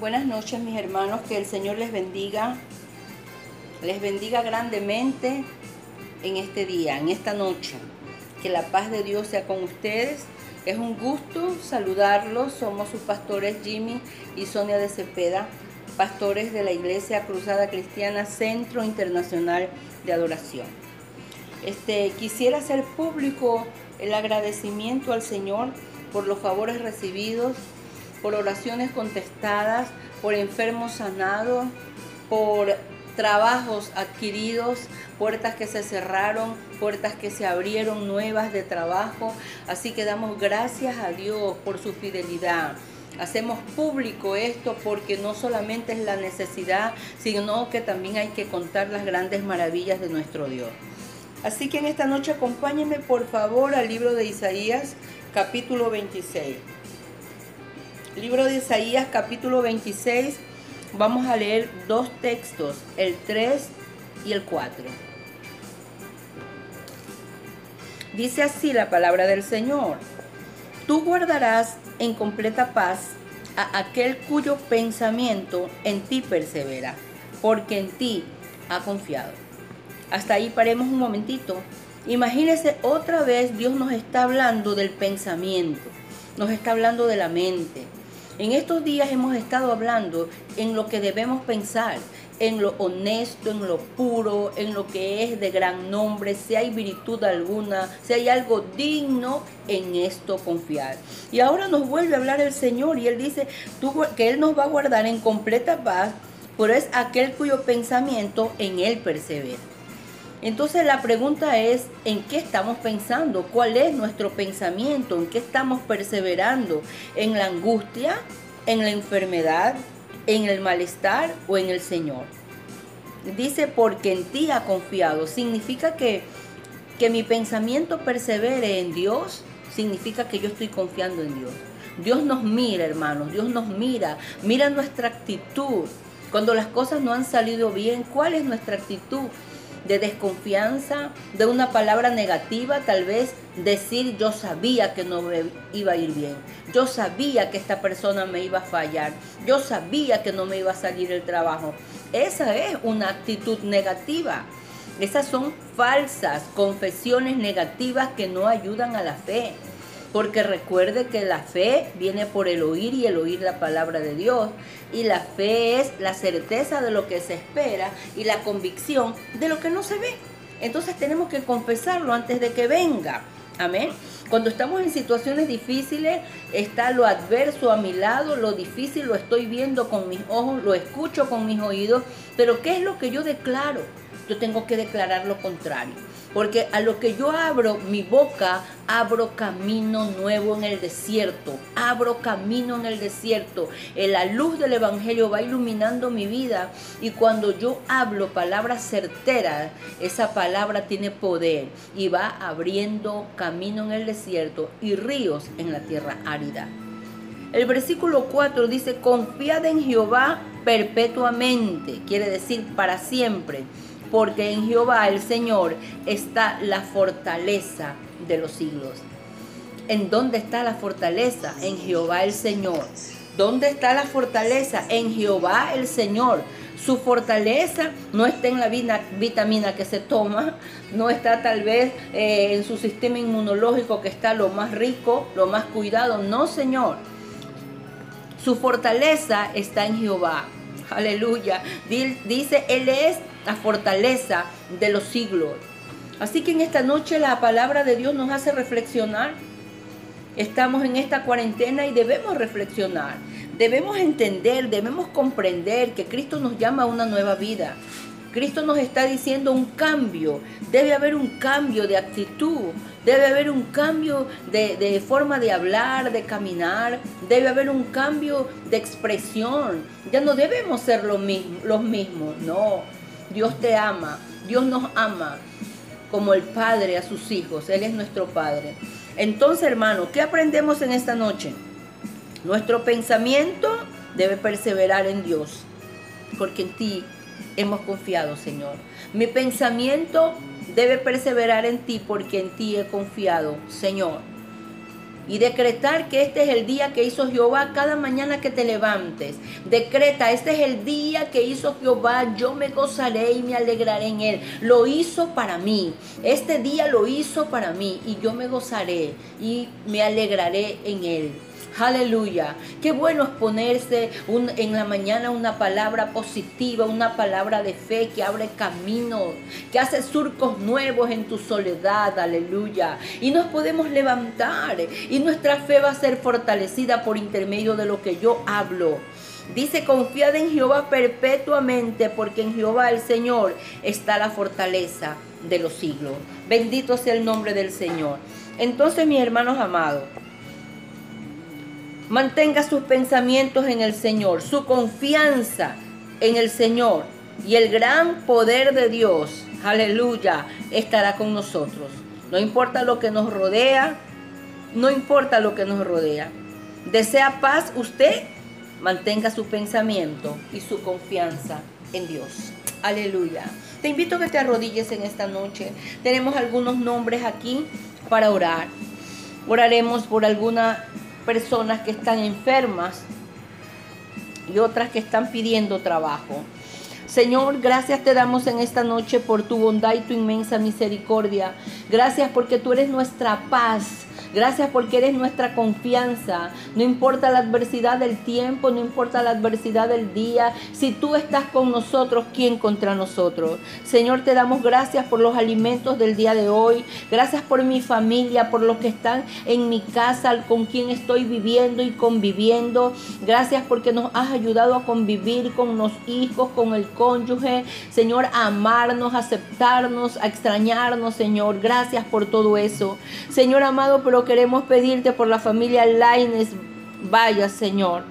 Buenas noches mis hermanos, que el Señor les bendiga, les bendiga grandemente en este día, en esta noche. Que la paz de Dios sea con ustedes. Es un gusto saludarlos. Somos sus pastores Jimmy y Sonia de Cepeda, pastores de la Iglesia Cruzada Cristiana Centro Internacional de Adoración. Este, quisiera hacer público el agradecimiento al Señor por los favores recibidos por oraciones contestadas, por enfermos sanados, por trabajos adquiridos, puertas que se cerraron, puertas que se abrieron nuevas de trabajo. Así que damos gracias a Dios por su fidelidad. Hacemos público esto porque no solamente es la necesidad, sino que también hay que contar las grandes maravillas de nuestro Dios. Así que en esta noche acompáñenme por favor al libro de Isaías capítulo 26. Libro de Isaías capítulo 26. Vamos a leer dos textos, el 3 y el 4. Dice así la palabra del Señor. Tú guardarás en completa paz a aquel cuyo pensamiento en ti persevera, porque en ti ha confiado. Hasta ahí paremos un momentito. Imagínese otra vez Dios nos está hablando del pensamiento, nos está hablando de la mente, en estos días hemos estado hablando en lo que debemos pensar, en lo honesto, en lo puro, en lo que es de gran nombre, si hay virtud alguna, si hay algo digno, en esto confiar. Y ahora nos vuelve a hablar el Señor y Él dice que Él nos va a guardar en completa paz, pero es aquel cuyo pensamiento en Él persevera. Entonces la pregunta es, ¿en qué estamos pensando? ¿Cuál es nuestro pensamiento? ¿En qué estamos perseverando? ¿En la angustia? ¿En la enfermedad? ¿En el malestar o en el Señor? Dice, porque en ti ha confiado. Significa que, que mi pensamiento persevere en Dios. Significa que yo estoy confiando en Dios. Dios nos mira, hermanos. Dios nos mira. Mira nuestra actitud. Cuando las cosas no han salido bien, ¿cuál es nuestra actitud? De desconfianza, de una palabra negativa, tal vez decir yo sabía que no me iba a ir bien, yo sabía que esta persona me iba a fallar, yo sabía que no me iba a salir el trabajo. Esa es una actitud negativa. Esas son falsas confesiones negativas que no ayudan a la fe. Porque recuerde que la fe viene por el oír y el oír la palabra de Dios. Y la fe es la certeza de lo que se espera y la convicción de lo que no se ve. Entonces tenemos que confesarlo antes de que venga. Amén. Cuando estamos en situaciones difíciles, está lo adverso a mi lado, lo difícil lo estoy viendo con mis ojos, lo escucho con mis oídos, pero ¿qué es lo que yo declaro? Yo tengo que declarar lo contrario. Porque a lo que yo abro mi boca, abro camino nuevo en el desierto. Abro camino en el desierto. La luz del Evangelio va iluminando mi vida. Y cuando yo hablo palabras certeras, esa palabra tiene poder. Y va abriendo camino en el desierto y ríos en la tierra árida. El versículo 4 dice, confiad en Jehová perpetuamente. Quiere decir para siempre porque en Jehová el Señor está la fortaleza de los siglos. ¿En dónde está la fortaleza? En Jehová el Señor. ¿Dónde está la fortaleza? En Jehová el Señor. Su fortaleza no está en la vitamina que se toma, no está tal vez eh, en su sistema inmunológico que está lo más rico, lo más cuidado. No, Señor. Su fortaleza está en Jehová. Aleluya. Dice, Él es la fortaleza de los siglos. Así que en esta noche la palabra de Dios nos hace reflexionar. Estamos en esta cuarentena y debemos reflexionar. Debemos entender, debemos comprender que Cristo nos llama a una nueva vida. Cristo nos está diciendo un cambio. Debe haber un cambio de actitud. Debe haber un cambio de, forma de hablar, de caminar. Debe haber un cambio de expresión. Ya no debemos ser los mismos. No. Dios te ama. Dios nos ama como el Padre a sus hijos. Él es nuestro Padre. Entonces, hermano, ¿qué aprendemos en esta noche? Nuestro pensamiento debe perseverar en Dios. Porque en ti hemos confiado, Señor. Mi pensamiento debe perseverar en ti porque en ti he confiado, Señor. Y decretar que este es el día que hizo Jehová cada mañana que te levantes. Decreta, este es el día que hizo Jehová, yo me gozaré y me alegraré en él. Lo hizo para mí. Este día lo hizo para mí y yo me gozaré y me alegraré en él. Aleluya. Qué bueno es ponerse en la mañana una palabra positiva, una palabra de fe que abre caminos, que hace surcos nuevos en tu soledad. Aleluya. Y nos podemos levantar y nuestra fe va a ser fortalecida por intermedio de lo que yo hablo. Dice, confiad en Jehová perpetuamente, porque en Jehová el Señor está la fortaleza de los siglos. Bendito sea el nombre del Señor. Entonces, mis hermanos amados, Mantenga sus pensamientos en el Señor, su confianza en el Señor y el gran poder de Dios, aleluya, estará con nosotros. No importa lo que nos rodea, no importa lo que nos rodea. ¿Desea paz usted? Mantenga su pensamiento y su confianza en Dios. Aleluya. Te invito a que te arrodilles en esta noche. Tenemos algunos nombres aquí para orar. Oraremos por alguna personas que están enfermas y otras que están pidiendo trabajo. Señor, gracias te damos en esta noche por tu bondad y tu inmensa misericordia. Gracias porque tú eres nuestra paz. Gracias porque eres nuestra confianza. No importa la adversidad del tiempo, no importa la adversidad del día. Si tú estás con nosotros, ¿quién contra nosotros? Señor, te damos gracias por los alimentos del día de hoy. Gracias por mi familia, por los que están en mi casa, con quien estoy viviendo y conviviendo. Gracias porque nos has ayudado a convivir con los hijos, con el cónyuge. Señor, a amarnos, a aceptarnos, a extrañarnos, Señor. Gracias por todo eso. Señor amado, pero queremos pedirte por la familia Laines Vaya, Señor.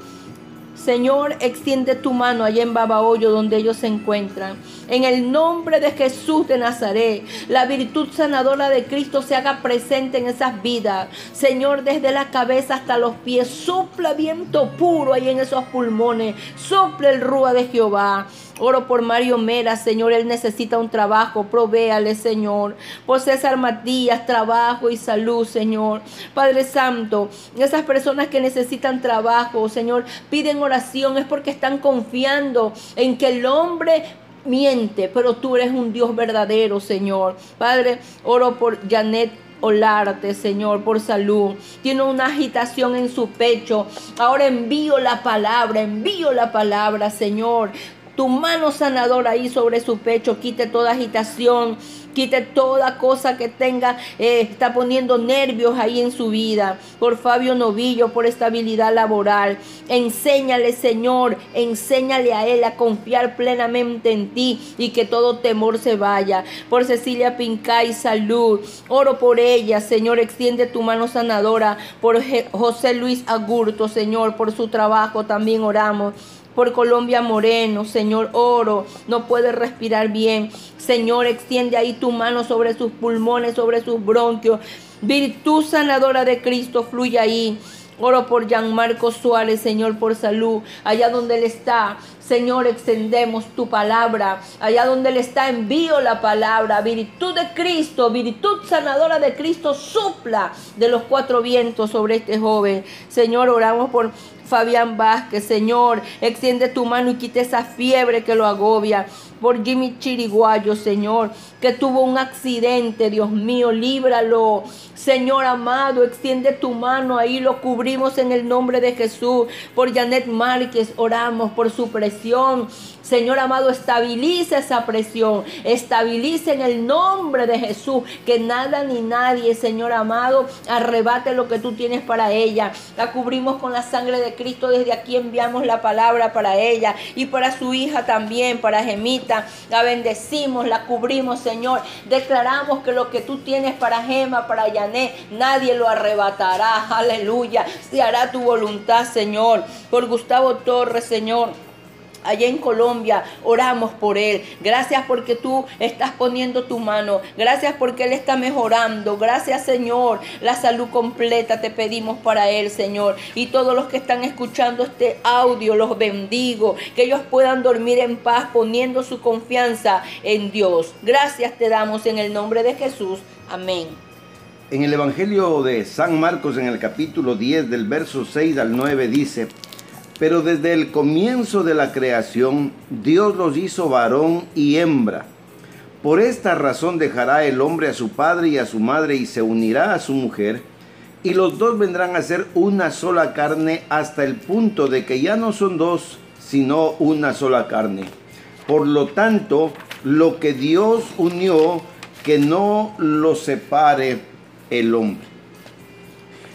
Señor, extiende tu mano allá en Babahoyo donde ellos se encuentran. En el nombre de Jesús de Nazaret, la virtud sanadora de Cristo se haga presente en esas vidas. Señor, desde la cabeza hasta los pies, sopla viento puro ahí en esos pulmones. Sopla el rúa de Jehová. Oro por Mario Mera, Señor, él necesita un trabajo, provéale, Señor. Por César Matías, trabajo y salud, Señor. Padre Santo, esas personas que necesitan trabajo, Señor, piden oración, es porque están confiando en que el hombre miente, pero tú eres un Dios verdadero, Señor. Padre, oro por Janet Olarte, Señor, por salud. Tiene una agitación en su pecho. Ahora envío la palabra, envío la palabra, Señor. Tu mano sanadora ahí sobre su pecho, quite toda agitación, quite toda cosa que tenga, eh, está poniendo nervios ahí en su vida. Por Fabio Novillo, por estabilidad laboral. Enséñale, Señor, enséñale a él a confiar plenamente en ti y que todo temor se vaya. Por Cecilia Pincay, salud. Oro por ella, Señor, extiende tu mano sanadora. Por José Luis Agurto, Señor, por su trabajo también oramos por Colombia Moreno, Señor, oro, no puede respirar bien. Señor, extiende ahí tu mano sobre sus pulmones, sobre sus bronquios. Virtud sanadora de Cristo fluye ahí. Oro por Marco Suárez, Señor, por salud. Allá donde Él está, Señor, extendemos tu palabra. Allá donde Él está, envío la palabra. Virtud de Cristo, virtud sanadora de Cristo, supla de los cuatro vientos sobre este joven. Señor, oramos por Fabián Vázquez, Señor, extiende tu mano y quite esa fiebre que lo agobia. Por Jimmy Chiriguayo, Señor, que tuvo un accidente, Dios mío, líbralo. Señor amado, extiende tu mano ahí, lo cubrimos en el nombre de Jesús. Por Janet Márquez, oramos por su presión. Señor amado, estabilice esa presión, estabilice en el nombre de Jesús, que nada ni nadie, Señor amado, arrebate lo que tú tienes para ella. La cubrimos con la sangre de Cristo, desde aquí enviamos la palabra para ella y para su hija también, para Gemita. La bendecimos, la cubrimos, Señor. Declaramos que lo que tú tienes para Gema, para Yané, nadie lo arrebatará. Aleluya. Se hará tu voluntad, Señor. Por Gustavo Torres, Señor allá en Colombia, oramos por él. Gracias porque tú estás poniendo tu mano. Gracias porque él está mejorando. Gracias Señor. La salud completa te pedimos para él, Señor. Y todos los que están escuchando este audio, los bendigo. Que ellos puedan dormir en paz poniendo su confianza en Dios. Gracias te damos en el nombre de Jesús. Amén. En el Evangelio de San Marcos, en el capítulo 10, del verso 6 al 9, dice, pero desde el comienzo de la creación, Dios los hizo varón y hembra. Por esta razón dejará el hombre a su padre y a su madre y se unirá a su mujer, y los dos vendrán a ser una sola carne hasta el punto de que ya no son dos, sino una sola carne. Por lo tanto, lo que Dios unió, que no lo separe el hombre.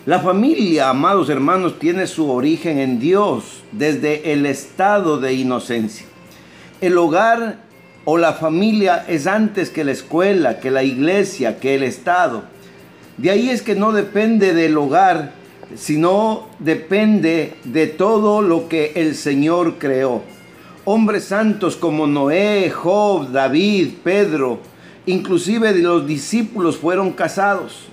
La familia, amados hermanos, tiene su origen en Dios desde el estado de inocencia. El hogar o la familia es antes que la escuela, que la iglesia, que el Estado. De ahí es que no depende del hogar, sino depende de todo lo que el Señor creó. Hombres santos como Noé, Job, David, Pedro, inclusive de los discípulos fueron casados.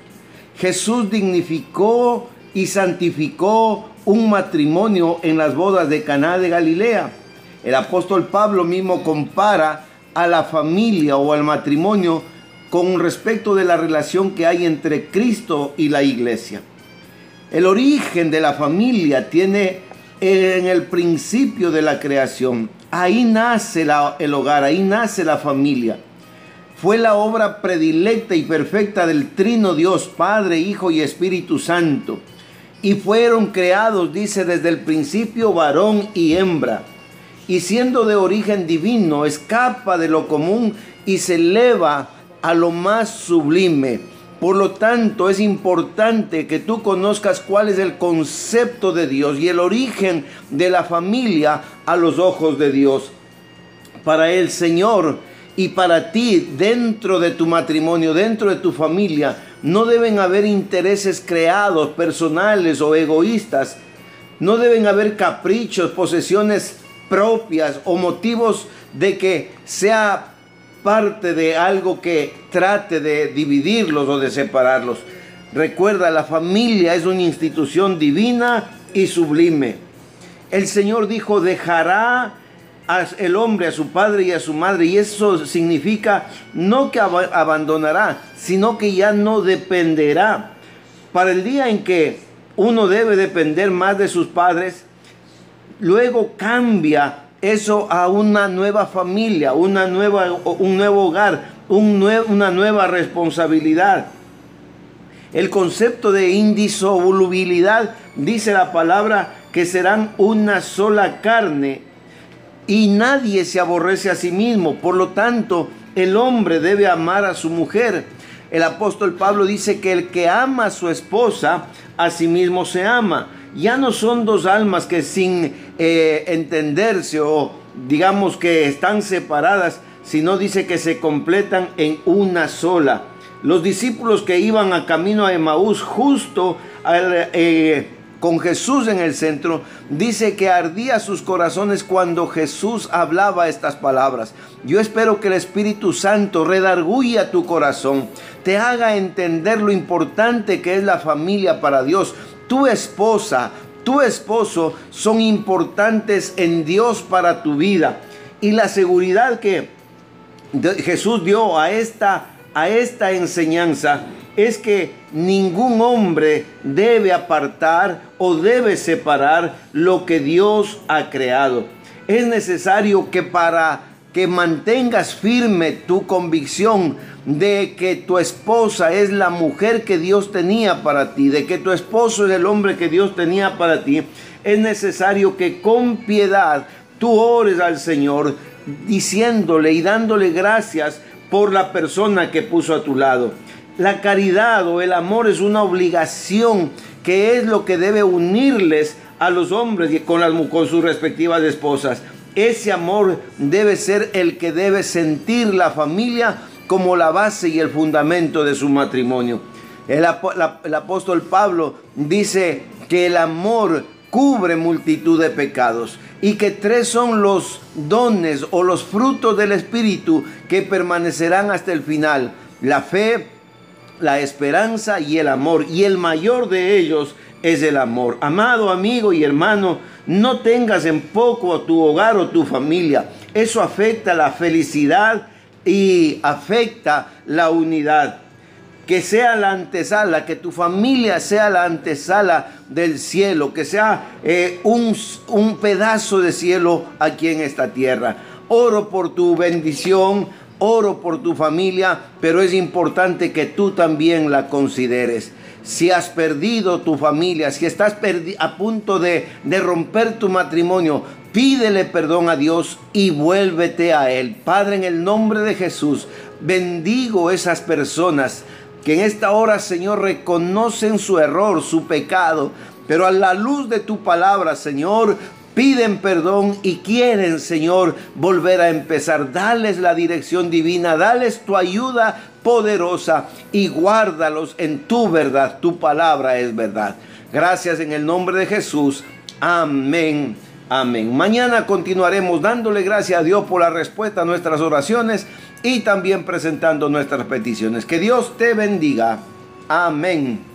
Jesús dignificó y santificó un matrimonio en las bodas de Caná de Galilea. El apóstol Pablo mismo compara a la familia o al matrimonio con respecto de la relación que hay entre Cristo y la iglesia. El origen de la familia tiene en el principio de la creación. Ahí nace el hogar, ahí nace la familia. Fue la obra predilecta y perfecta del Trino Dios, Padre, Hijo y Espíritu Santo. Y fueron creados, dice desde el principio, varón y hembra y siendo de origen divino, escapa de lo común y se eleva a lo más sublime. Por lo tanto, es importante que tú conozcas cuál es el concepto de Dios y el origen de la familia a los ojos de Dios. Para el Señor y para ti, dentro de tu matrimonio, dentro de tu familia, no deben haber intereses creados, personales o egoístas. No deben haber caprichos, posesiones propias o motivos de que sea parte de algo que trate de dividirlos o de separarlos. Recuerda, la familia es una institución divina y sublime. El Señor dijo, dejará el hombre a su padre y a su madre, y eso significa no que abandonará, sino que ya no dependerá. Para el día en que uno debe depender más de sus padres, luego cambia eso a una nueva familia, una nueva, un nuevo hogar, un una nueva responsabilidad. El concepto de indisolubilidad dice la palabra que serán una sola carne y nadie se aborrece a sí mismo. Por lo tanto, el hombre debe amar a su mujer. El apóstol Pablo dice que el que ama a su esposa, a sí mismo se ama ya no son dos almas que sin eh, entenderse o digamos que están separadas, sino dice que se completan en una sola. Los discípulos que iban a camino a Emaús justo eh, con Jesús en el centro, dice que ardía sus corazones cuando Jesús hablaba estas palabras. Yo espero que el Espíritu Santo redarguya tu corazón, te haga entender lo importante que es la familia para Dios, tu esposa, tu esposo son importantes en Dios para tu vida. Y la seguridad que Jesús dio a esta, a esta enseñanza es que ningún hombre debe apartar o debe separar lo que Dios ha creado. Es necesario que para que mantengas firme tu convicción de que tu esposa es la mujer que Dios tenía para ti, de que tu esposo es el hombre que Dios tenía para ti, es necesario que con piedad tú ores al Señor diciéndole y dándole gracias por la persona que puso a tu lado. La caridad o el amor es una obligación que es lo que debe unirles a los hombres y con, las, con sus respectivas esposas. Ese amor debe ser el que debe sentir la familia como la base y el fundamento de su matrimonio. El, apóstol Pablo dice que el amor cubre multitud de pecados y que tres son los dones o los frutos del Espíritu que permanecerán hasta el final. La fe, la esperanza y el amor. Y el mayor de ellos es el amor. Amado amigo y hermano, no tengas en poco a tu hogar o tu familia. Eso afecta la felicidad y afecta la unidad. que sea la antesala, que tu familia sea la antesala del cielo, que sea eh, un, un pedazo de cielo aquí en esta tierra. Oro por tu bendición, oro por tu familia, pero es importante que tú también la consideres. Si has perdido tu familia, si estás a punto de, de romper tu matrimonio, pídele perdón a Dios y vuélvete a Él. Padre, en el nombre de Jesús, bendigo esas personas que en esta hora, Señor, reconocen su error, su pecado, pero a la luz de tu palabra, Señor, piden perdón y quieren, Señor, volver a empezar. Dales la dirección divina, dales tu ayuda poderosa y guárdalos en tu verdad. Tu palabra es verdad. Gracias en el nombre de Jesús. Amén. Amén. Mañana continuaremos dándole gracias a Dios por la respuesta a nuestras oraciones y también presentando nuestras peticiones. Que Dios te bendiga. Amén.